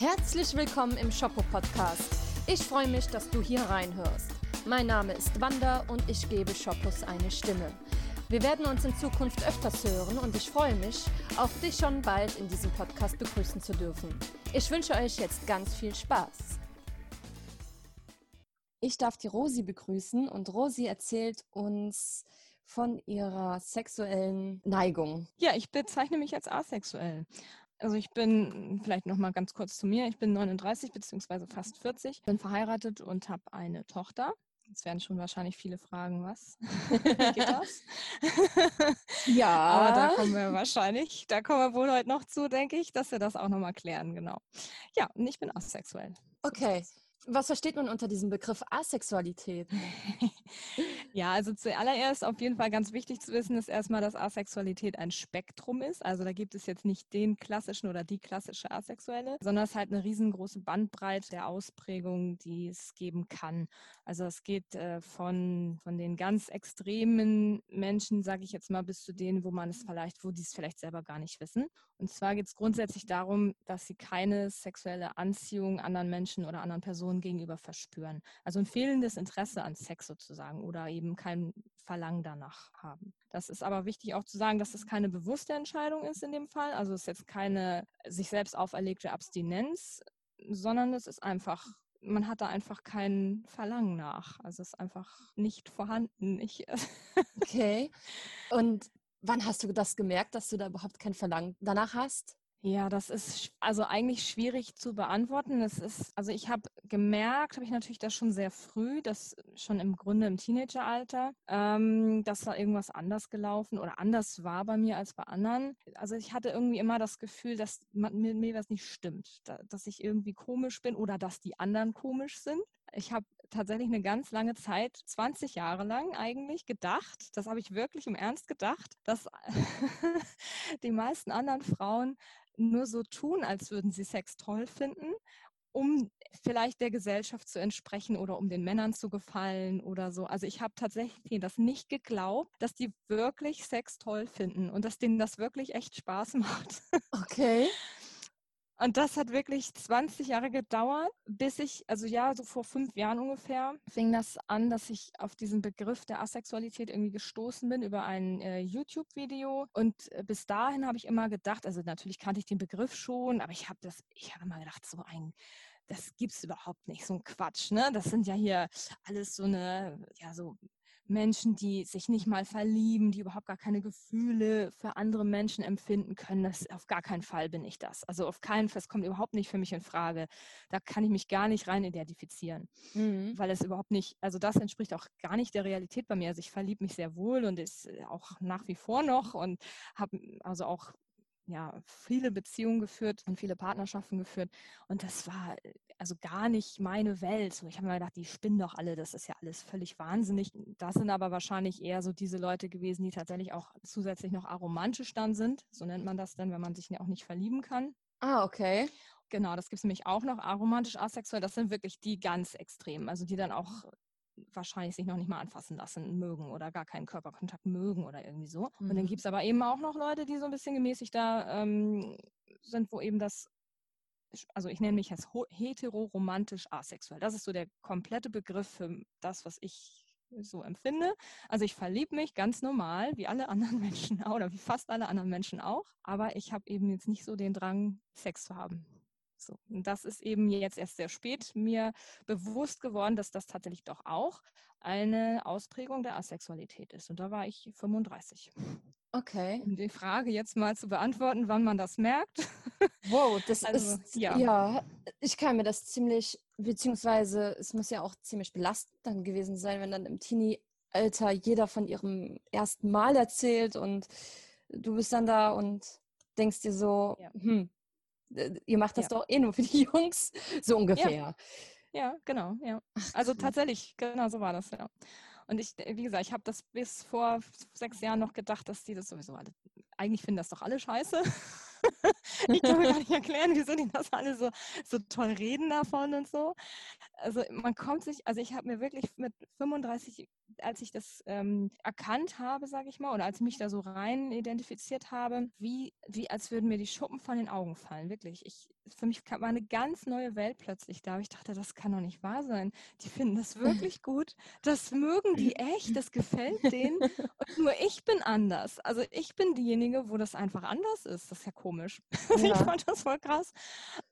Herzlich willkommen im Shoppo Podcast. Ich freue mich, dass du hier reinhörst. Mein Name ist Wanda und ich gebe Shoppos eine Stimme. Wir werden uns in Zukunft öfters hören und ich freue mich, auch dich schon bald in diesem Podcast begrüßen zu dürfen. Ich wünsche euch jetzt ganz viel Spaß. Ich darf die Rosi begrüßen und Rosi erzählt uns von ihrer sexuellen Neigung. Ja, ich bezeichne mich als asexuell. Also ich bin vielleicht noch mal ganz kurz zu mir. Ich bin 39 beziehungsweise fast 40, bin verheiratet und habe eine Tochter. Jetzt werden schon wahrscheinlich viele fragen, was geht das? Ja. Aber da kommen wir wahrscheinlich, da kommen wir wohl heute noch zu, denke ich, dass wir das auch noch mal klären, genau. Ja, und ich bin asexuell. Okay. Was versteht man unter diesem Begriff Asexualität? ja, also zuallererst auf jeden Fall ganz wichtig zu wissen ist erstmal, dass Asexualität ein Spektrum ist. Also da gibt es jetzt nicht den klassischen oder die klassische Asexuelle, sondern es ist halt eine riesengroße Bandbreite der Ausprägung, die es geben kann. Also es geht äh, von, von den ganz extremen Menschen, sage ich jetzt mal, bis zu denen, wo man es vielleicht, wo die es vielleicht selber gar nicht wissen. Und zwar geht es grundsätzlich darum, dass sie keine sexuelle Anziehung anderen Menschen oder anderen Personen gegenüber verspüren. Also ein fehlendes Interesse an Sex sozusagen oder eben kein Verlangen danach haben. Das ist aber wichtig auch zu sagen, dass es keine bewusste Entscheidung ist in dem Fall. Also es ist jetzt keine sich selbst auferlegte Abstinenz, sondern es ist einfach man hat da einfach kein Verlangen nach. Also es ist einfach nicht vorhanden. Ich okay. Und Wann hast du das gemerkt, dass du da überhaupt kein Verlangen danach hast? Ja, das ist also eigentlich schwierig zu beantworten. Das ist, also ich habe gemerkt, habe ich natürlich das schon sehr früh, das schon im Grunde im Teenageralter, ähm, dass da irgendwas anders gelaufen oder anders war bei mir als bei anderen. Also ich hatte irgendwie immer das Gefühl, dass man, mir, mir was nicht stimmt, da, dass ich irgendwie komisch bin oder dass die anderen komisch sind. Ich habe tatsächlich eine ganz lange Zeit, 20 Jahre lang eigentlich, gedacht, das habe ich wirklich im Ernst gedacht, dass die meisten anderen Frauen nur so tun, als würden sie Sex toll finden, um vielleicht der Gesellschaft zu entsprechen oder um den Männern zu gefallen oder so. Also ich habe tatsächlich das nicht geglaubt, dass die wirklich Sex toll finden und dass denen das wirklich echt Spaß macht. Okay. Und das hat wirklich 20 Jahre gedauert, bis ich, also ja, so vor fünf Jahren ungefähr, fing das an, dass ich auf diesen Begriff der Asexualität irgendwie gestoßen bin über ein äh, YouTube-Video. Und äh, bis dahin habe ich immer gedacht, also natürlich kannte ich den Begriff schon, aber ich habe das, ich habe immer gedacht, so ein das gibt's überhaupt nicht, so ein Quatsch, ne? Das sind ja hier alles so eine, ja, so Menschen, die sich nicht mal verlieben, die überhaupt gar keine Gefühle für andere Menschen empfinden können. Das, auf gar keinen Fall bin ich das. Also auf keinen Fall, es kommt überhaupt nicht für mich in Frage. Da kann ich mich gar nicht rein identifizieren, mhm. weil es überhaupt nicht, also das entspricht auch gar nicht der Realität bei mir. Also ich verliebe mich sehr wohl und ist auch nach wie vor noch und habe also auch ja, viele Beziehungen geführt und viele Partnerschaften geführt. Und das war äh, also gar nicht meine Welt. So, ich habe mir gedacht, die spinnen doch alle, das ist ja alles völlig wahnsinnig. Das sind aber wahrscheinlich eher so diese Leute gewesen, die tatsächlich auch zusätzlich noch aromantisch dann sind. So nennt man das dann, wenn man sich auch nicht verlieben kann. Ah, okay. Genau, das gibt es nämlich auch noch, aromantisch, asexuell. Das sind wirklich die ganz extremen, also die dann auch wahrscheinlich sich noch nicht mal anfassen lassen mögen oder gar keinen Körperkontakt mögen oder irgendwie so. Mhm. Und dann mhm. gibt es aber eben auch noch Leute, die so ein bisschen gemäßigt da ähm, sind, wo eben das, also ich nenne mich jetzt hetero-romantisch asexuell. Das ist so der komplette Begriff für das, was ich so empfinde. Also ich verliebe mich ganz normal, wie alle anderen Menschen auch, oder wie fast alle anderen Menschen auch, aber ich habe eben jetzt nicht so den Drang, Sex zu haben. So, und das ist eben jetzt erst sehr spät mir bewusst geworden, dass das tatsächlich doch auch eine Ausprägung der Asexualität ist. Und da war ich 35. Okay. Um die Frage jetzt mal zu beantworten, wann man das merkt. Wow, das also, ist, ja. ja, ich kann mir das ziemlich, beziehungsweise es muss ja auch ziemlich belastend dann gewesen sein, wenn dann im Teenie-Alter jeder von ihrem ersten Mal erzählt und du bist dann da und denkst dir so, ja. hm, äh, ihr macht das ja. doch eh nur für die Jungs, so ungefähr. Ja, ja genau, ja. Also tatsächlich, genau so war das, ja. Und ich, wie gesagt, ich habe das bis vor sechs Jahren noch gedacht, dass die das sowieso alle, eigentlich finden das doch alle scheiße. ich kann mir gar nicht erklären, wieso die das alle so, so toll reden davon und so. Also man kommt sich, also ich habe mir wirklich mit 35 als ich das ähm, erkannt habe, sage ich mal, oder als ich mich da so rein identifiziert habe, wie, wie als würden mir die Schuppen von den Augen fallen, wirklich. Ich, für mich war eine ganz neue Welt plötzlich da. Ich dachte, das kann doch nicht wahr sein. Die finden das wirklich gut. Das mögen die echt, das gefällt denen. Und nur ich bin anders. Also ich bin diejenige, wo das einfach anders ist. Das ist ja komisch. Ja. ich fand das voll krass.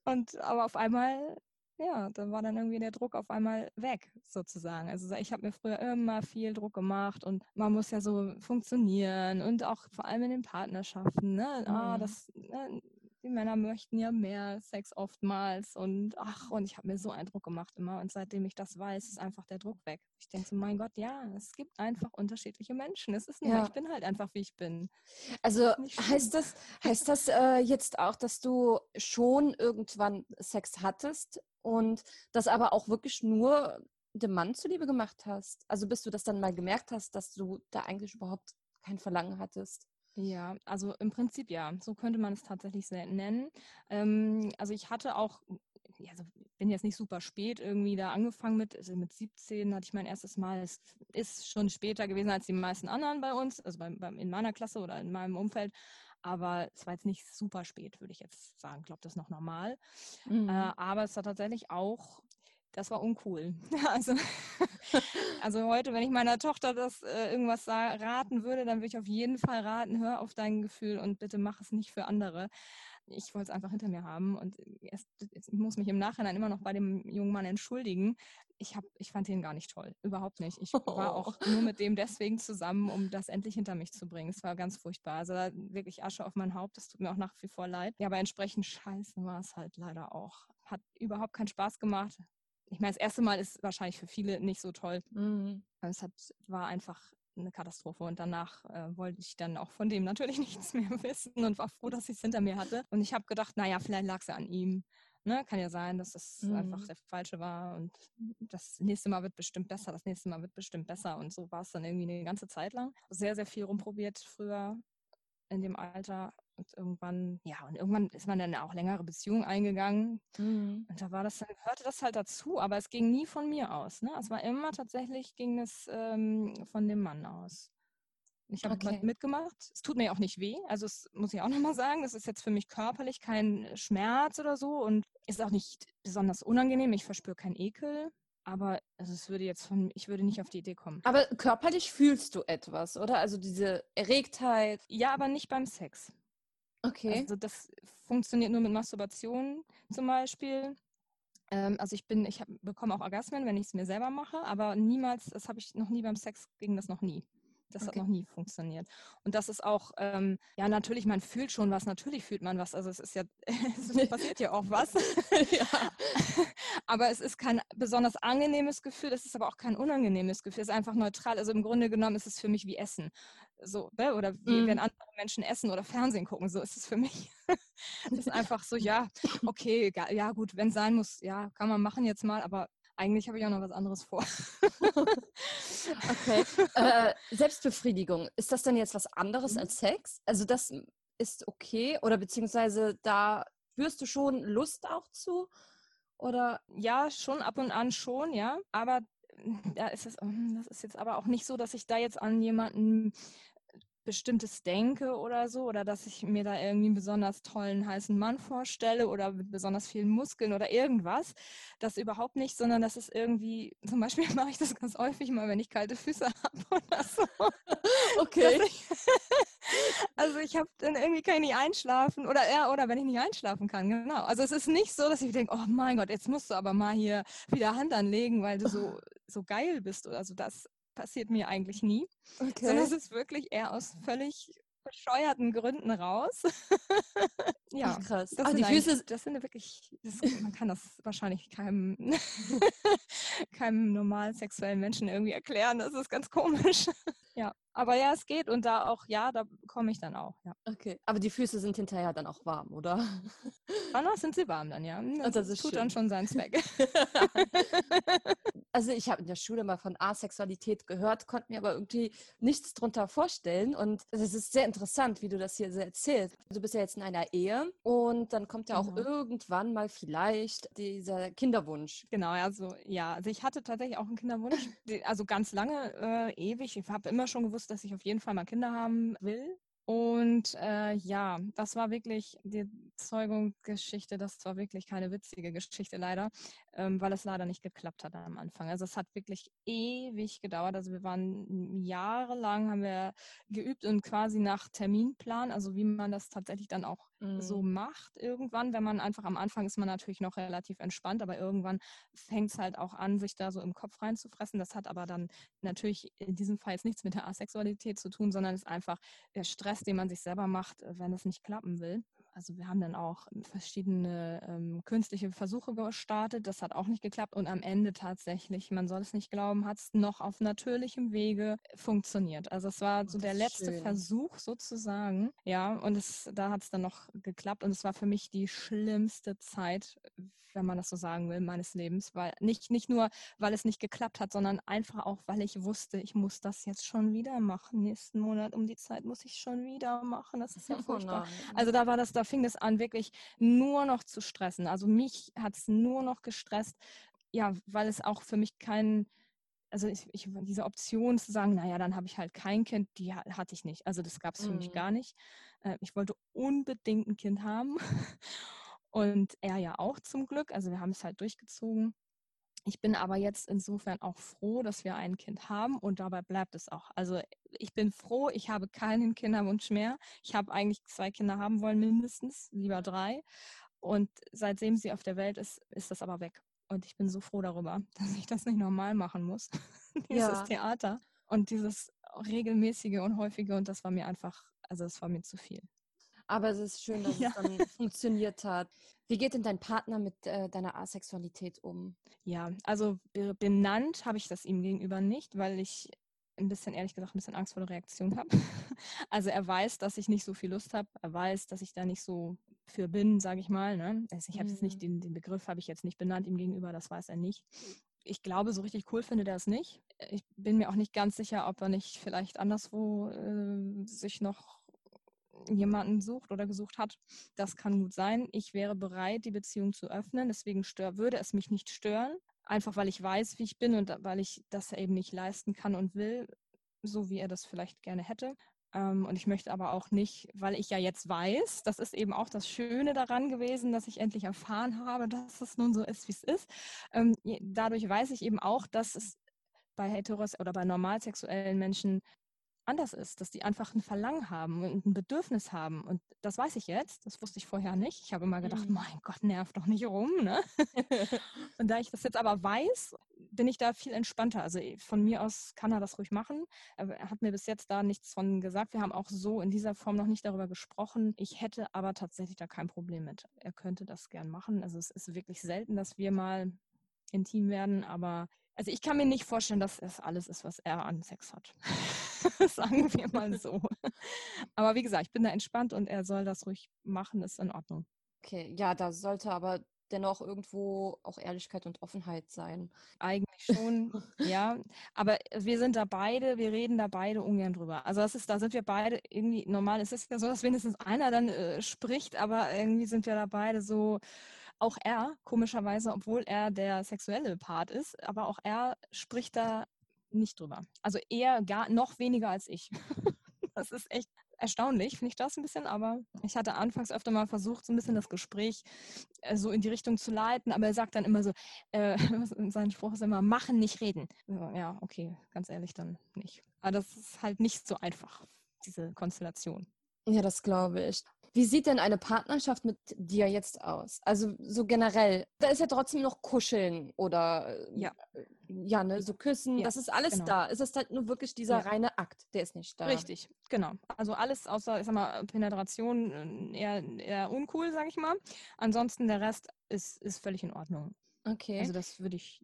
Und aber auf einmal ja, da war dann irgendwie der Druck auf einmal weg, sozusagen. Also ich habe mir früher immer viel Druck gemacht und man muss ja so funktionieren und auch vor allem in den Partnerschaften, ne? Mhm. Ah, das, ne? Die Männer möchten ja mehr Sex oftmals und ach, und ich habe mir so einen Druck gemacht immer und seitdem ich das weiß, ist einfach der Druck weg. Ich denke so, mein Gott, ja, es gibt einfach unterschiedliche Menschen. Es ist nur, ja. ich bin halt einfach, wie ich bin. Also heißt das, heißt das äh, jetzt auch, dass du schon irgendwann Sex hattest und das aber auch wirklich nur dem Mann zuliebe gemacht hast? Also bis du das dann mal gemerkt hast, dass du da eigentlich überhaupt kein Verlangen hattest? Ja, also im Prinzip ja, so könnte man es tatsächlich nennen. Ähm, also ich hatte auch, also bin jetzt nicht super spät irgendwie da angefangen mit, also mit 17 hatte ich mein erstes Mal. Es ist schon später gewesen als die meisten anderen bei uns, also bei, bei, in meiner Klasse oder in meinem Umfeld. Aber es war jetzt nicht super spät, würde ich jetzt sagen. Ich glaube, das ist noch normal. Mhm. Äh, aber es war tatsächlich auch das war uncool. Also, also heute, wenn ich meiner Tochter das äh, irgendwas raten würde, dann würde ich auf jeden Fall raten, hör auf dein Gefühl und bitte mach es nicht für andere. Ich wollte es einfach hinter mir haben und erst, ich muss mich im Nachhinein immer noch bei dem jungen Mann entschuldigen. Ich, hab, ich fand ihn gar nicht toll, überhaupt nicht. Ich war auch nur mit dem deswegen zusammen, um das endlich hinter mich zu bringen. Es war ganz furchtbar. Also wirklich Asche auf mein Haupt, das tut mir auch nach wie vor leid. Ja, aber entsprechend scheiße war es halt leider auch. Hat überhaupt keinen Spaß gemacht, ich meine, das erste Mal ist wahrscheinlich für viele nicht so toll. Mhm. Es hat, war einfach eine Katastrophe. Und danach äh, wollte ich dann auch von dem natürlich nichts mehr wissen und war froh, dass ich es hinter mir hatte. Und ich habe gedacht, naja, vielleicht lag es ja an ihm. Ne? Kann ja sein, dass das mhm. einfach der falsche war und das nächste Mal wird bestimmt besser, das nächste Mal wird bestimmt besser. Und so war es dann irgendwie eine ganze Zeit lang. Sehr, sehr viel rumprobiert früher in dem Alter und irgendwann, ja, und irgendwann ist man dann auch längere Beziehungen eingegangen. Mhm. Und da war das dann, hörte das halt dazu, aber es ging nie von mir aus. Ne? Es war immer tatsächlich, ging es ähm, von dem Mann aus. Ich habe okay. mitgemacht. Es tut mir auch nicht weh. Also das muss ich auch nochmal sagen. Das ist jetzt für mich körperlich kein Schmerz oder so und ist auch nicht besonders unangenehm. Ich verspüre keinen Ekel. Aber also es würde jetzt von, ich würde nicht auf die Idee kommen. Aber körperlich fühlst du etwas, oder? Also diese Erregtheit. Ja, aber nicht beim Sex. Okay. Also das funktioniert nur mit Masturbation zum Beispiel. Ähm, also ich bin, ich hab, bekomme auch Orgasmen, wenn ich es mir selber mache, aber niemals, das habe ich noch nie beim Sex, ging das noch nie. Das okay. hat noch nie funktioniert. Und das ist auch, ähm, ja, natürlich, man fühlt schon was, natürlich fühlt man was. Also es ist ja, es passiert ja auch was. ja. aber es ist kein besonders angenehmes Gefühl, es ist aber auch kein unangenehmes Gefühl, es ist einfach neutral. Also im Grunde genommen ist es für mich wie Essen. So, ne? oder wie mm. wenn andere Menschen essen oder Fernsehen gucken, so ist es für mich. das ist einfach so, ja, okay, ja gut, wenn es sein muss, ja, kann man machen jetzt mal, aber eigentlich habe ich auch noch was anderes vor. okay. Äh, Selbstbefriedigung, ist das denn jetzt was anderes mhm. als Sex? Also das ist okay oder beziehungsweise da spürst du schon Lust auch zu? Oder? Ja, schon ab und an schon, ja. Aber da ist es, hm, das ist jetzt aber auch nicht so, dass ich da jetzt an jemanden Bestimmtes denke oder so, oder dass ich mir da irgendwie einen besonders tollen heißen Mann vorstelle oder mit besonders vielen Muskeln oder irgendwas. Das überhaupt nicht, sondern das ist irgendwie, zum Beispiel mache ich das ganz häufig mal, wenn ich kalte Füße habe oder so. Okay. Ich, also ich habe dann irgendwie kann ich nicht einschlafen oder ja, oder wenn ich nicht einschlafen kann, genau. Also es ist nicht so, dass ich denke, oh mein Gott, jetzt musst du aber mal hier wieder Hand anlegen, weil du so, so geil bist. Also das passiert mir eigentlich nie. Okay. Sondern es ist wirklich eher aus völlig bescheuerten Gründen raus. ja, Ach, krass. Das, ah, sind die Füße, das sind wirklich, das, man kann das wahrscheinlich keinem, keinem normal sexuellen Menschen irgendwie erklären. Das ist ganz komisch. Ja, aber ja, es geht und da auch, ja, da komme ich dann auch, ja. Okay, aber die Füße sind hinterher dann auch warm, oder? Danach sind sie warm dann, ja. Das, das tut schön. dann schon seinen Zweck. also ich habe in der Schule mal von Asexualität gehört, konnte mir aber irgendwie nichts drunter vorstellen und es ist sehr interessant, wie du das hier so erzählst. Du bist ja jetzt in einer Ehe und dann kommt ja auch genau. irgendwann mal vielleicht dieser Kinderwunsch. Genau, also ja, also ich hatte tatsächlich auch einen Kinderwunsch, also ganz lange, äh, ewig. Ich habe immer schon gewusst, dass ich auf jeden Fall mal Kinder haben will. Und äh, ja, das war wirklich die Zeugungsgeschichte, das war wirklich keine witzige Geschichte leider, ähm, weil es leider nicht geklappt hat am Anfang. Also es hat wirklich ewig gedauert. Also wir waren jahrelang, haben wir geübt und quasi nach Terminplan, also wie man das tatsächlich dann auch mhm. so macht irgendwann. Wenn man einfach am Anfang ist man natürlich noch relativ entspannt, aber irgendwann fängt es halt auch an, sich da so im Kopf reinzufressen. Das hat aber dann natürlich in diesem Fall jetzt nichts mit der Asexualität zu tun, sondern ist einfach der Stress, den man sich selber macht, wenn es nicht klappen will. Also wir haben dann auch verschiedene ähm, künstliche Versuche gestartet. Das hat auch nicht geklappt. Und am Ende tatsächlich, man soll es nicht glauben, hat es noch auf natürlichem Wege funktioniert. Also es war so der letzte schön. Versuch sozusagen. Ja, und es, da hat es dann noch geklappt. Und es war für mich die schlimmste Zeit, wenn man das so sagen will, meines Lebens. Weil nicht, nicht nur, weil es nicht geklappt hat, sondern einfach auch, weil ich wusste, ich muss das jetzt schon wieder machen. Nächsten Monat um die Zeit muss ich schon wieder machen. Das ist ja oh furchtbar. Oh also da war das da fing es an, wirklich nur noch zu stressen. Also mich hat es nur noch gestresst, ja, weil es auch für mich kein, also ich, ich, diese Option zu sagen, naja, dann habe ich halt kein Kind, die hatte ich nicht. Also das gab es für mhm. mich gar nicht. Äh, ich wollte unbedingt ein Kind haben. Und er ja auch zum Glück. Also wir haben es halt durchgezogen. Ich bin aber jetzt insofern auch froh, dass wir ein Kind haben und dabei bleibt es auch. Also ich bin froh, ich habe keinen Kinderwunsch mehr. Ich habe eigentlich zwei Kinder haben wollen, mindestens, lieber drei. Und seitdem sie auf der Welt ist, ist das aber weg. Und ich bin so froh darüber, dass ich das nicht normal machen muss. dieses ja. Theater und dieses regelmäßige und häufige. Und das war mir einfach, also es war mir zu viel. Aber es ist schön, dass ja. es dann funktioniert hat. Wie geht denn dein Partner mit äh, deiner Asexualität um? Ja, also benannt habe ich das ihm gegenüber nicht, weil ich ein bisschen, ehrlich gesagt, ein bisschen Angst vor der Reaktion habe. Also er weiß, dass ich nicht so viel Lust habe. Er weiß, dass ich da nicht so für bin, sage ich mal. Ne? Also ich habe jetzt nicht, mhm. den, den Begriff habe ich jetzt nicht benannt ihm gegenüber, das weiß er nicht. Ich glaube, so richtig cool findet er es nicht. Ich bin mir auch nicht ganz sicher, ob er nicht vielleicht anderswo äh, sich noch jemanden sucht oder gesucht hat. Das kann gut sein. Ich wäre bereit, die Beziehung zu öffnen. Deswegen stör, würde es mich nicht stören. Einfach weil ich weiß, wie ich bin und weil ich das eben nicht leisten kann und will, so wie er das vielleicht gerne hätte. Ähm, und ich möchte aber auch nicht, weil ich ja jetzt weiß, das ist eben auch das Schöne daran gewesen, dass ich endlich erfahren habe, dass es nun so ist, wie es ist. Ähm, dadurch weiß ich eben auch, dass es bei heteros oder bei normalsexuellen Menschen anders ist, dass die einfach ein Verlangen haben und ein Bedürfnis haben. Und das weiß ich jetzt, das wusste ich vorher nicht. Ich habe immer gedacht, mhm. mein Gott, nerv doch nicht rum. Ne? und da ich das jetzt aber weiß, bin ich da viel entspannter. Also äh, von mir aus kann er das ruhig machen. Er hat mir bis jetzt da nichts von gesagt. Wir haben auch so in dieser Form noch nicht darüber gesprochen. Ich hätte aber tatsächlich da kein Problem mit. Er könnte das gern machen. Also es ist wirklich selten, dass wir mal intim werden, aber also ich kann mir nicht vorstellen, dass es alles ist, was er an Sex hat. Sagen wir mal so. Aber wie gesagt, ich bin da entspannt und er soll das ruhig machen, ist in Ordnung. Okay, ja, da sollte aber dennoch irgendwo auch Ehrlichkeit und Offenheit sein. Eigentlich schon, ja. Aber wir sind da beide, wir reden da beide ungern drüber. Also das ist, da sind wir beide irgendwie, normal ist es ja so, dass wenigstens einer dann äh, spricht, aber irgendwie sind wir da beide so, auch er, komischerweise, obwohl er der sexuelle Part ist, aber auch er spricht da nicht drüber. Also eher gar noch weniger als ich. das ist echt erstaunlich, finde ich das ein bisschen, aber ich hatte anfangs öfter mal versucht, so ein bisschen das Gespräch äh, so in die Richtung zu leiten, aber er sagt dann immer so, äh, sein Spruch ist immer, machen, nicht reden. Ja, okay, ganz ehrlich dann nicht. Aber das ist halt nicht so einfach, diese Konstellation. Ja, das glaube ich. Wie sieht denn eine Partnerschaft mit dir jetzt aus? Also so generell, da ist ja trotzdem noch Kuscheln oder äh, ja, ja ne, so Küssen, ja, das ist alles genau. da. Es ist halt nur wirklich dieser ja. reine Akt, der ist nicht da. Richtig, genau. Also alles außer, ich sag mal, Penetration äh, eher, eher uncool, sag ich mal. Ansonsten der Rest ist, ist völlig in Ordnung. Okay. Also das würde ich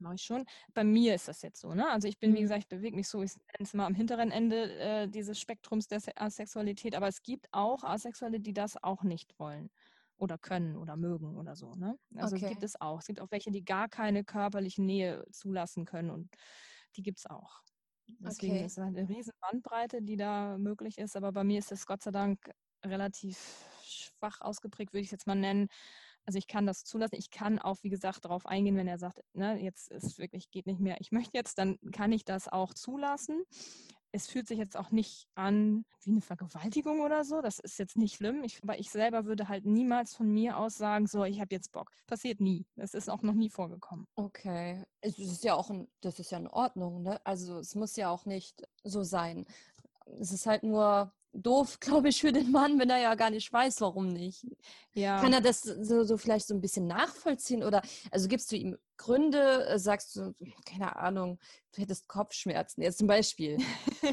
mache ich schon. Bei mir ist das jetzt so, ne? Also ich bin, wie mhm. gesagt, ich bewege mich so, ich nenne es mal am hinteren Ende äh, dieses Spektrums der Asexualität, aber es gibt auch Asexuelle, die das auch nicht wollen oder können oder mögen oder so, ne? Also okay. gibt es auch. Es gibt auch welche, die gar keine körperliche Nähe zulassen können und die gibt es auch. Deswegen okay. ist es halt eine riesen Bandbreite, die da möglich ist, aber bei mir ist das Gott sei Dank relativ schwach ausgeprägt, würde ich es jetzt mal nennen. Also ich kann das zulassen. Ich kann auch, wie gesagt, darauf eingehen, wenn er sagt, ne, jetzt ist wirklich, geht nicht mehr, ich möchte jetzt, dann kann ich das auch zulassen. Es fühlt sich jetzt auch nicht an wie eine Vergewaltigung oder so. Das ist jetzt nicht schlimm. Ich, aber ich selber würde halt niemals von mir aus sagen, so, ich habe jetzt Bock. Passiert nie. Das ist auch noch nie vorgekommen. Okay. Es ist ja auch, ein, das ist ja in Ordnung, ne? Also es muss ja auch nicht so sein. Es ist halt nur, doof, glaube ich, für den Mann, wenn er ja gar nicht weiß, warum nicht. Ja. Kann er das so, so vielleicht so ein bisschen nachvollziehen oder also gibst du ihm Gründe, äh, sagst du, keine Ahnung, du hättest Kopfschmerzen, jetzt zum Beispiel.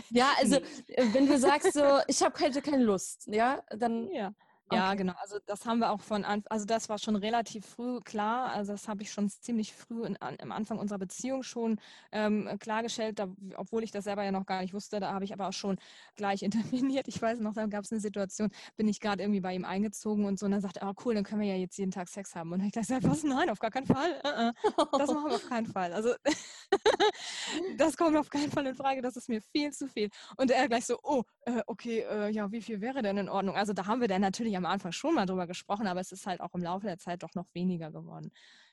ja, also äh, wenn du sagst so, ich habe keine, keine Lust, ja, dann ja. Ja, okay. genau. Also das haben wir auch von Anfang, also das war schon relativ früh klar. Also das habe ich schon ziemlich früh in, an, am Anfang unserer Beziehung schon ähm, klargestellt, da, obwohl ich das selber ja noch gar nicht wusste. Da habe ich aber auch schon gleich interveniert. Ich weiß noch, da gab es eine Situation, bin ich gerade irgendwie bei ihm eingezogen und so und dann sagte er, oh cool, dann können wir ja jetzt jeden Tag Sex haben. Und ich dachte, was? Nein, auf gar keinen Fall. Uh -uh. Das machen wir auf keinen Fall. Also das kommt auf keinen Fall in Frage. Das ist mir viel zu viel. Und er gleich so, oh, äh, okay, ja, wie viel wäre denn in Ordnung? Also da haben wir dann natürlich am Anfang schon mal drüber gesprochen, aber es ist halt auch im Laufe der Zeit doch noch weniger geworden.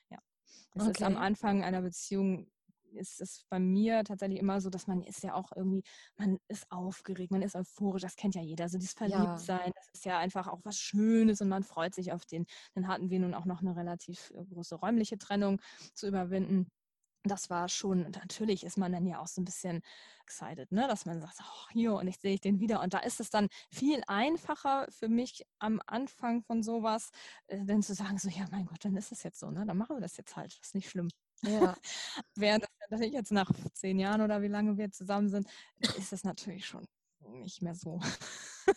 Ja. Es okay. ist am Anfang einer Beziehung ist es bei mir tatsächlich immer so, dass man ist ja auch irgendwie, man ist aufgeregt, man ist euphorisch, das kennt ja jeder. So dieses Verliebtsein, ja. das ist ja einfach auch was Schönes und man freut sich auf den. Dann hatten wir nun auch noch eine relativ äh, große räumliche Trennung zu überwinden das war schon, natürlich ist man dann ja auch so ein bisschen excited, ne? dass man sagt, oh, hier und ich sehe ich den wieder. Und da ist es dann viel einfacher für mich am Anfang von sowas, äh, dann zu sagen, so, ja, mein Gott, dann ist es jetzt so, ne? dann machen wir das jetzt halt, das ist nicht schlimm. Ja. Während das jetzt nach zehn Jahren oder wie lange wir zusammen sind, ist es natürlich schon nicht mehr so.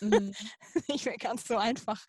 Mhm. nicht mehr ganz so einfach.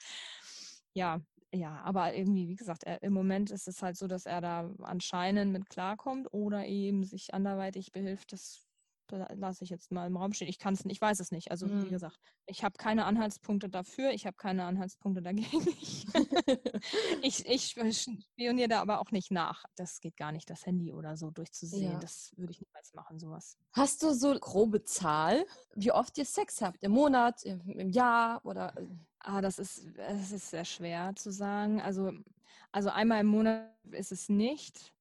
Ja, ja, aber irgendwie, wie gesagt, er, im Moment ist es halt so, dass er da anscheinend mit klarkommt oder eben sich anderweitig behilft. Das lasse ich jetzt mal im Raum stehen. Ich kann es nicht, ich weiß es nicht. Also mhm. wie gesagt, ich habe keine Anhaltspunkte dafür, ich habe keine Anhaltspunkte dagegen. ich, ich, spioniere da aber auch nicht nach. Das geht gar nicht, das Handy oder so durchzusehen. Ja. Das würde ich niemals machen, sowas. Hast du so grobe Zahl, wie oft ihr Sex habt? Im Monat, im, im Jahr oder äh, Ah, das ist, es ist sehr schwer zu sagen. Also, also einmal im Monat ist es nicht,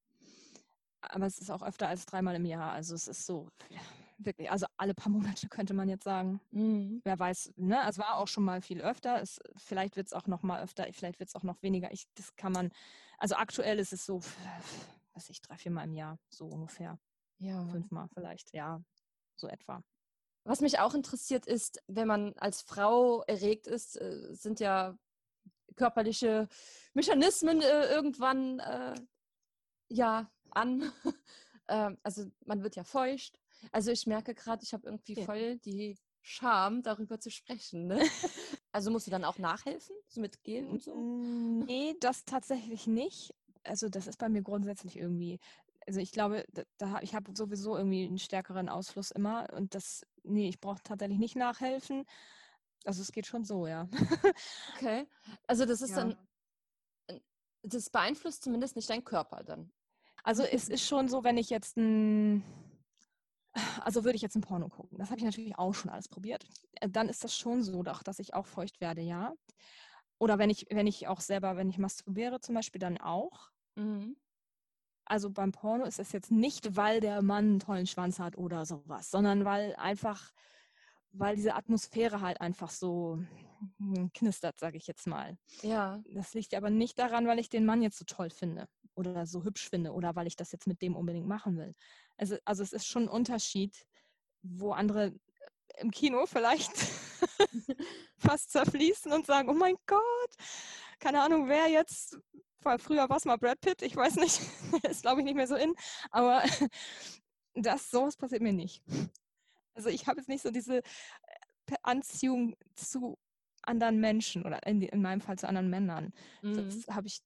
aber es ist auch öfter als dreimal im Jahr. Also es ist so, wirklich, also alle paar Monate könnte man jetzt sagen. Mhm. Wer weiß, ne? Es war auch schon mal viel öfter. Es, vielleicht wird es auch noch mal öfter, vielleicht wird es auch noch weniger. Ich, das kann man, also aktuell ist es so, weiß ich, drei, viermal im Jahr, so ungefähr. Ja. Fünfmal vielleicht, ja, so etwa. Was mich auch interessiert ist, wenn man als Frau erregt ist, äh, sind ja körperliche Mechanismen äh, irgendwann äh, ja an. Ähm, also man wird ja feucht. Also ich merke gerade, ich habe irgendwie ja. voll die Scham, darüber zu sprechen. Ne? Also musst du dann auch nachhelfen, so mit Gehen und so? Nee, das tatsächlich nicht. Also das ist bei mir grundsätzlich irgendwie also ich glaube, da, da ich habe sowieso irgendwie einen stärkeren Ausfluss immer und das, nee, ich brauche tatsächlich nicht nachhelfen. Also es geht schon so, ja. okay. Also das ist ja. dann, das beeinflusst zumindest nicht deinen Körper dann. Also es ist schon so, wenn ich jetzt ein, also würde ich jetzt ein Porno gucken, das habe ich natürlich auch schon alles probiert, äh, dann ist das schon so, doch, dass ich auch feucht werde, ja. Oder wenn ich, wenn ich auch selber, wenn ich masturbiere zum Beispiel, dann auch. Mhm. Also beim Porno ist es jetzt nicht, weil der Mann einen tollen Schwanz hat oder sowas, sondern weil einfach, weil diese Atmosphäre halt einfach so hm, knistert, sage ich jetzt mal. Ja. Das liegt aber nicht daran, weil ich den Mann jetzt so toll finde oder so hübsch finde oder weil ich das jetzt mit dem unbedingt machen will. Also, also es ist schon ein Unterschied, wo andere im Kino vielleicht fast zerfließen und sagen, oh mein Gott, keine Ahnung, wer jetzt weil früher war es mal Brad Pitt, ich weiß nicht, ist glaube ich nicht mehr so in, aber das, sowas passiert mir nicht. Also ich habe jetzt nicht so diese äh, Anziehung zu anderen Menschen oder in, in meinem Fall zu anderen Männern. Mhm. Das habe ich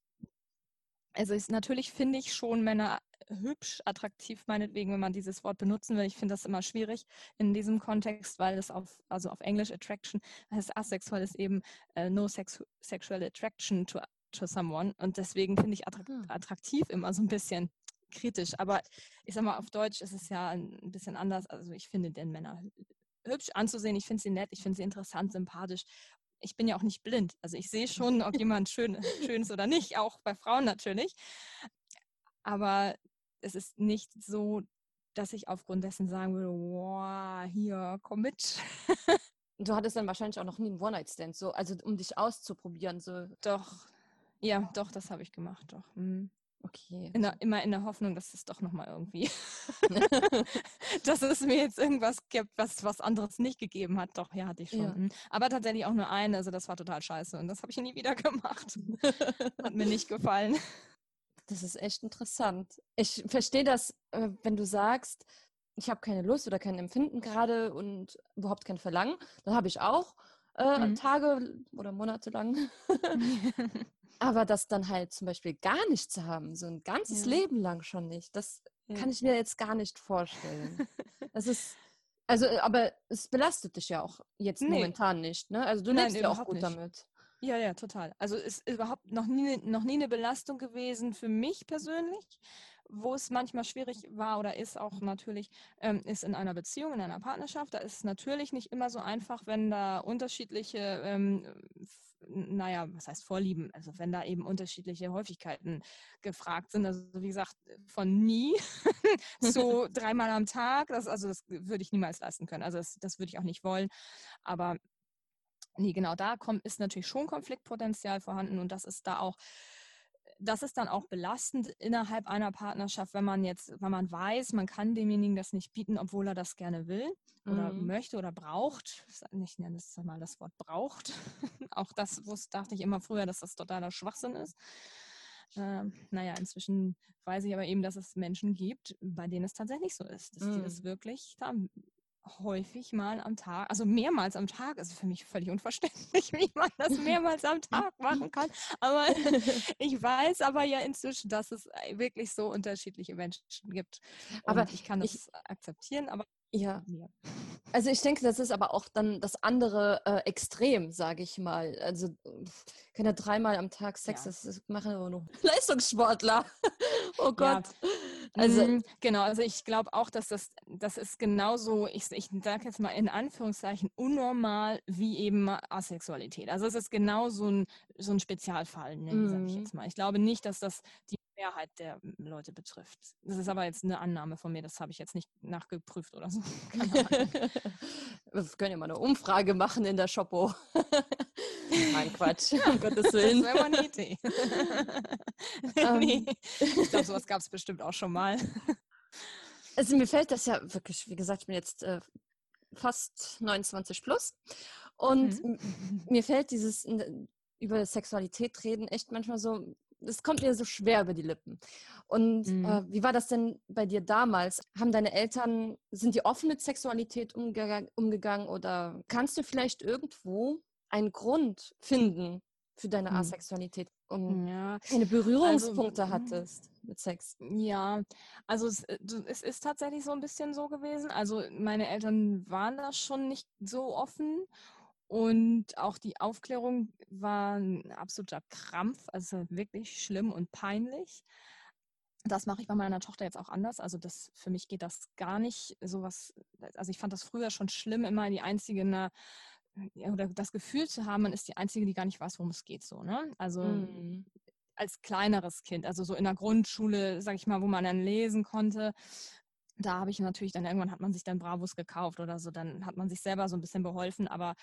also ist, natürlich finde ich schon Männer hübsch, attraktiv, meinetwegen, wenn man dieses Wort benutzen will. Ich finde das immer schwierig in diesem Kontext, weil es auf, also auf Englisch Attraction heißt asexuell ist eben uh, no sex sexual attraction to, to someone. Und deswegen finde ich hm. attraktiv immer so ein bisschen kritisch. Aber ich sag mal, auf Deutsch ist es ja ein bisschen anders. Also ich finde den Männer hübsch anzusehen. Ich finde sie nett, ich finde sie interessant, sympathisch. Ich bin ja auch nicht blind. Also ich sehe schon, ob jemand schön, schön ist oder nicht, auch bei Frauen natürlich. Aber es ist nicht so, dass ich aufgrund dessen sagen würde, wow, hier, komm mit. du hattest dann wahrscheinlich auch noch nie einen One-Night-Stand, so, also um dich auszuprobieren. So. Doch, ja, doch, das habe ich gemacht, doch. Mhm. Okay. In der, immer in der Hoffnung, dass es doch nochmal irgendwie, dass es mir jetzt irgendwas gibt, was was anderes nicht gegeben hat. Doch, ja, hatte ich schon. Ja. Mhm. Aber tatsächlich auch nur eine, also das war total scheiße und das habe ich nie wieder gemacht. hat mir nicht gefallen. Das ist echt interessant. Ich verstehe das, äh, wenn du sagst, ich habe keine Lust oder kein Empfinden gerade und überhaupt kein Verlangen. Dann habe ich auch äh, mhm. Tage oder Monate lang. Aber das dann halt zum Beispiel gar nicht zu haben, so ein ganzes ja. Leben lang schon nicht, das ja. kann ich mir jetzt gar nicht vorstellen. Das ist, also, äh, aber es belastet dich ja auch jetzt nee. momentan nicht, ne? Also du lebst ja auch gut nicht. damit. Ja, ja, total. Also ist überhaupt noch nie, noch nie eine Belastung gewesen für mich persönlich. Wo es manchmal schwierig war oder ist auch natürlich, ähm, ist in einer Beziehung, in einer Partnerschaft. Da ist es natürlich nicht immer so einfach, wenn da unterschiedliche, ähm, naja, was heißt Vorlieben, also wenn da eben unterschiedliche Häufigkeiten gefragt sind. Also wie gesagt, von nie zu dreimal am Tag, das, also das würde ich niemals leisten können. Also das, das würde ich auch nicht wollen. Aber Nee, genau, da kommt, ist natürlich schon Konfliktpotenzial vorhanden und das ist da auch, das ist dann auch belastend innerhalb einer Partnerschaft, wenn man jetzt, wenn man weiß, man kann demjenigen das nicht bieten, obwohl er das gerne will oder mhm. möchte oder braucht. Ich nenne es mal das Wort braucht. auch das wusste, dachte ich immer früher, dass das totaler Schwachsinn ist. Ähm, naja, inzwischen weiß ich aber eben, dass es Menschen gibt, bei denen es tatsächlich so ist, dass mhm. die das wirklich da häufig mal am Tag, also mehrmals am Tag, ist für mich völlig unverständlich, wie man das mehrmals am Tag machen kann. Aber ich weiß aber ja inzwischen, dass es äh, wirklich so unterschiedliche Menschen gibt. aber ich kann das ich, akzeptieren, aber ja. Also ich denke, das ist aber auch dann das andere äh, Extrem, sage ich mal. Also kann ja dreimal am Tag Sex, ja. das machen aber nur Leistungssportler. oh Gott. Ja. Also mhm, genau, also ich glaube auch, dass das, das ist genauso, ich, ich sage jetzt mal in Anführungszeichen, unnormal wie eben Asexualität. Also es ist genau so ein, so ein Spezialfall, ne, mhm. sage ich jetzt mal. Ich glaube nicht, dass das die Mehrheit der Leute betrifft. Das ist aber jetzt eine Annahme von mir, das habe ich jetzt nicht nachgeprüft oder so. Wir können ja mal eine Umfrage machen in der Shoppo. Nein, Quatsch, um Gottes Willen. Das wäre mal eine Idee. Nee. Ich glaube, sowas gab es bestimmt auch schon mal. Also mir fällt das ja wirklich, wie gesagt, ich bin jetzt äh, fast 29 plus und mhm. mir fällt dieses über Sexualität reden echt manchmal so, es kommt mir so schwer über die Lippen. Und mhm. äh, wie war das denn bei dir damals? Haben deine Eltern, sind die offen mit Sexualität umge umgegangen oder kannst du vielleicht irgendwo einen Grund finden für deine mhm. Asexualität, um ja. keine also, Berührungspunkte also, hattest mit Sex? Ja, also es, äh, es ist tatsächlich so ein bisschen so gewesen. Also meine Eltern waren da schon nicht so offen und auch die Aufklärung war ein absoluter Krampf, also wirklich schlimm und peinlich. Das mache ich bei meiner Tochter jetzt auch anders. Also das für mich geht das gar nicht. Sowas, also ich fand das früher schon schlimm, immer die einzige eine, oder das Gefühl zu haben, man ist die einzige, die gar nicht weiß, worum es geht. So, ne? Also mhm. als kleineres Kind, also so in der Grundschule, sag ich mal, wo man dann lesen konnte, da habe ich natürlich dann irgendwann hat man sich dann Bravos gekauft oder so, dann hat man sich selber so ein bisschen beholfen, aber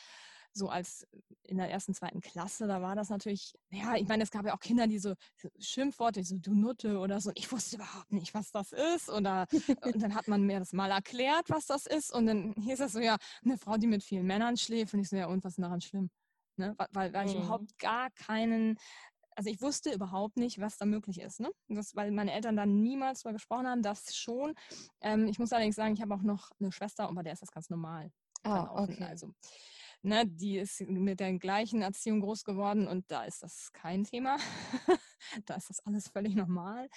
so als in der ersten, zweiten Klasse, da war das natürlich, ja, ich meine, es gab ja auch Kinder, die so, Schimpfworte, so du Nutte oder so. Ich wusste überhaupt nicht, was das ist. Oder und dann hat man mir das mal erklärt, was das ist. Und dann hieß es so, ja, eine Frau, die mit vielen Männern schläft. Und ich so, ja, und was ist daran schlimm? Ne? Weil, weil ich mhm. überhaupt gar keinen, also ich wusste überhaupt nicht, was da möglich ist, ne? Das, weil meine Eltern da niemals drüber gesprochen haben, das schon. Ähm, ich muss allerdings sagen, ich habe auch noch eine Schwester und bei der ist das ganz normal. Ah, okay. Also ne, die ist mit der gleichen Erziehung groß geworden und da ist das kein Thema. da ist das alles völlig normal.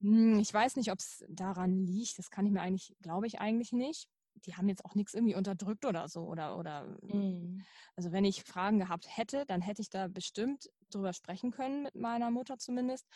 Hm, ich weiß nicht, ob es daran liegt. Das kann ich mir eigentlich, glaube ich eigentlich nicht. Die haben jetzt auch nichts irgendwie unterdrückt oder so. Oder, oder mhm. also wenn ich Fragen gehabt hätte, dann hätte ich da bestimmt drüber sprechen können, mit meiner Mutter zumindest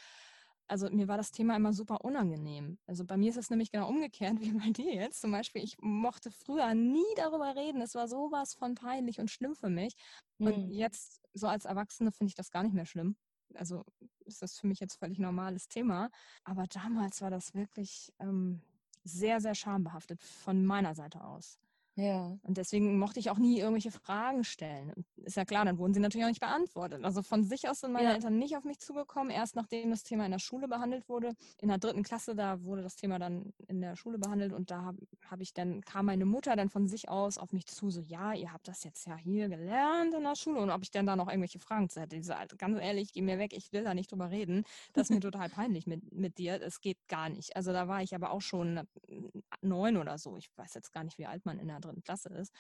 also mir war das Thema immer super unangenehm. Also bei mir ist es nämlich genau umgekehrt wie bei dir jetzt. Zum Beispiel, ich mochte früher nie darüber reden. Es war sowas von peinlich und schlimm für mich. Mhm. Und jetzt, so als Erwachsene, finde ich das gar nicht mehr schlimm. Also ist das für mich jetzt völlig normales Thema. Aber damals war das wirklich ähm, sehr, sehr schambehaftet von meiner Seite aus. Ja. Und deswegen mochte ich auch nie irgendwelche Fragen stellen. Ist ja klar, dann wurden sie natürlich auch nicht beantwortet. Also von sich aus sind meine ja. Eltern nicht auf mich zugekommen, erst nachdem das Thema in der Schule behandelt wurde. In der dritten Klasse, da wurde das Thema dann in der Schule behandelt und da habe hab ich dann, kam meine Mutter dann von sich aus auf mich zu, so, ja, ihr habt das jetzt ja hier gelernt in der Schule und ob ich dann da noch irgendwelche Fragen zu hätte. Ich so, ganz ehrlich, geh mir weg, ich will da nicht drüber reden. Das ist mir total peinlich mit, mit dir. Es geht gar nicht. Also da war ich aber auch schon neun oder so. Ich weiß jetzt gar nicht, wie alt man in der dritten Klasse ist.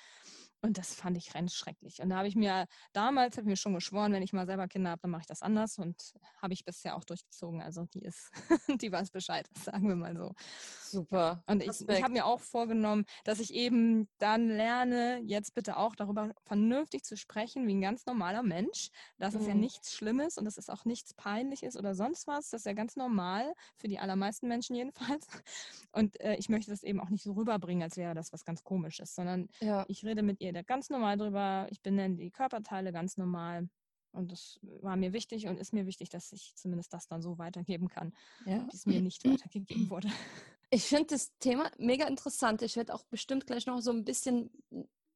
Und das fand ich ganz schrecklich. Und da habe ich mir, damals habe ich mir schon geschworen, wenn ich mal selber Kinder habe, dann mache ich das anders. Und habe ich bisher auch durchgezogen. Also die ist, die weiß Bescheid, sagen wir mal so. Super. Und ich, ich habe mir auch vorgenommen, dass ich eben dann lerne, jetzt bitte auch darüber vernünftig zu sprechen, wie ein ganz normaler Mensch. Das mhm. ist ja mhm. nichts Schlimmes und das ist auch nichts Peinliches oder sonst was. Das ist ja ganz normal, für die allermeisten Menschen jedenfalls. Und äh, ich möchte das eben auch nicht so rüberbringen, als wäre das was ganz Komisches, sondern ja. ich rede mit ihr da ganz normal drüber. Ich benenne die Körperteile ganz normal. Und das war mir wichtig und ist mir wichtig, dass ich zumindest das dann so weitergeben kann, ja. wie es mir nicht weitergegeben wurde. Ich finde das Thema mega interessant. Ich werde auch bestimmt gleich noch so ein bisschen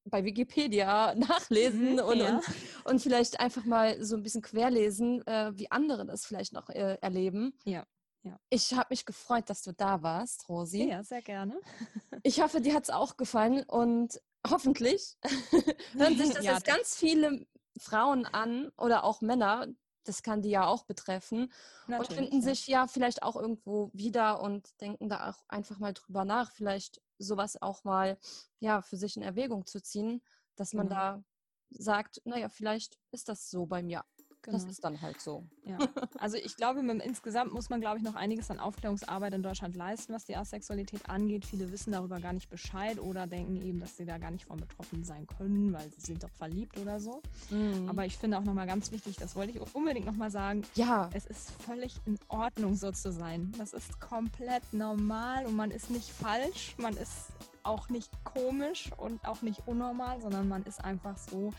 bei Wikipedia nachlesen mhm, und, ja. und, und, vielleicht einfach mal so ein bisschen querlesen, äh, wie andere das vielleicht noch äh, erleben. Ja. Ja. Ich habe mich gefreut, dass du da warst, Rosi. Ja, sehr gerne. ich hoffe, dir hat es auch gefallen und hoffentlich hören sich das ja, jetzt ganz viele Frauen an oder auch Männer. Das kann die ja auch betreffen und finden sich ja vielleicht auch irgendwo wieder und denken da auch einfach mal drüber nach, vielleicht sowas auch mal ja für sich in Erwägung zu ziehen, dass man genau. da sagt, naja, vielleicht ist das so bei mir Genau. Das ist dann halt so. Ja. Also ich glaube, insgesamt muss man, glaube ich, noch einiges an Aufklärungsarbeit in Deutschland leisten, was die Asexualität angeht. Viele wissen darüber gar nicht Bescheid oder denken eben, dass sie da gar nicht von betroffen sein können, weil sie sind doch verliebt oder so. Mhm. Aber ich finde auch nochmal ganz wichtig, das wollte ich unbedingt nochmal sagen. Ja. Es ist völlig in Ordnung, so zu sein. Das ist komplett normal und man ist nicht falsch, man ist auch nicht komisch und auch nicht unnormal, sondern man ist einfach so,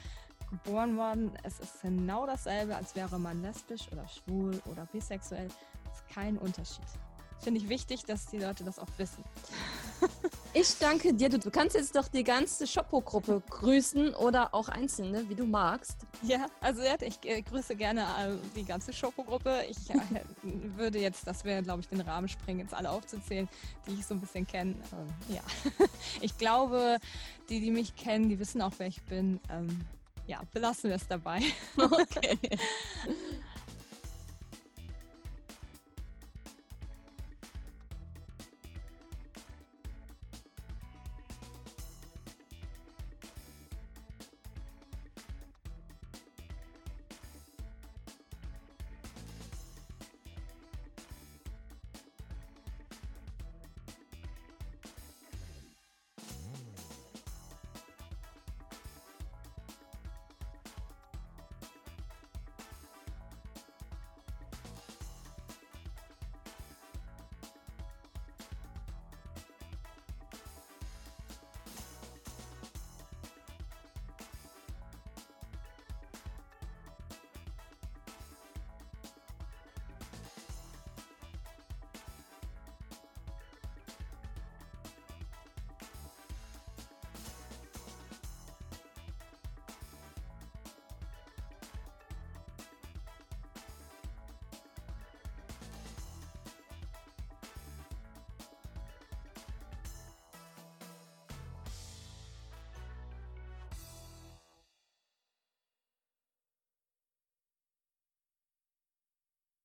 geboren worden. Es ist genau dasselbe, als wäre man lesbisch oder schwul oder bisexuell. Es ist kein Unterschied. Finde ich wichtig, dass die Leute das auch wissen. Ich danke dir. Du kannst jetzt doch die ganze Shoppo-Gruppe grüßen oder auch Einzelne, wie du magst. Ja, also ich äh, grüße gerne äh, die ganze Shoppo-Gruppe. Ich äh, würde jetzt, das wäre, glaube ich, den Rahmen sprengen, jetzt alle aufzuzählen, die ich so ein bisschen kenne. Ähm, ja, ich glaube, die, die mich kennen, die wissen auch, wer ich bin. Ja, belassen wir es dabei. Okay.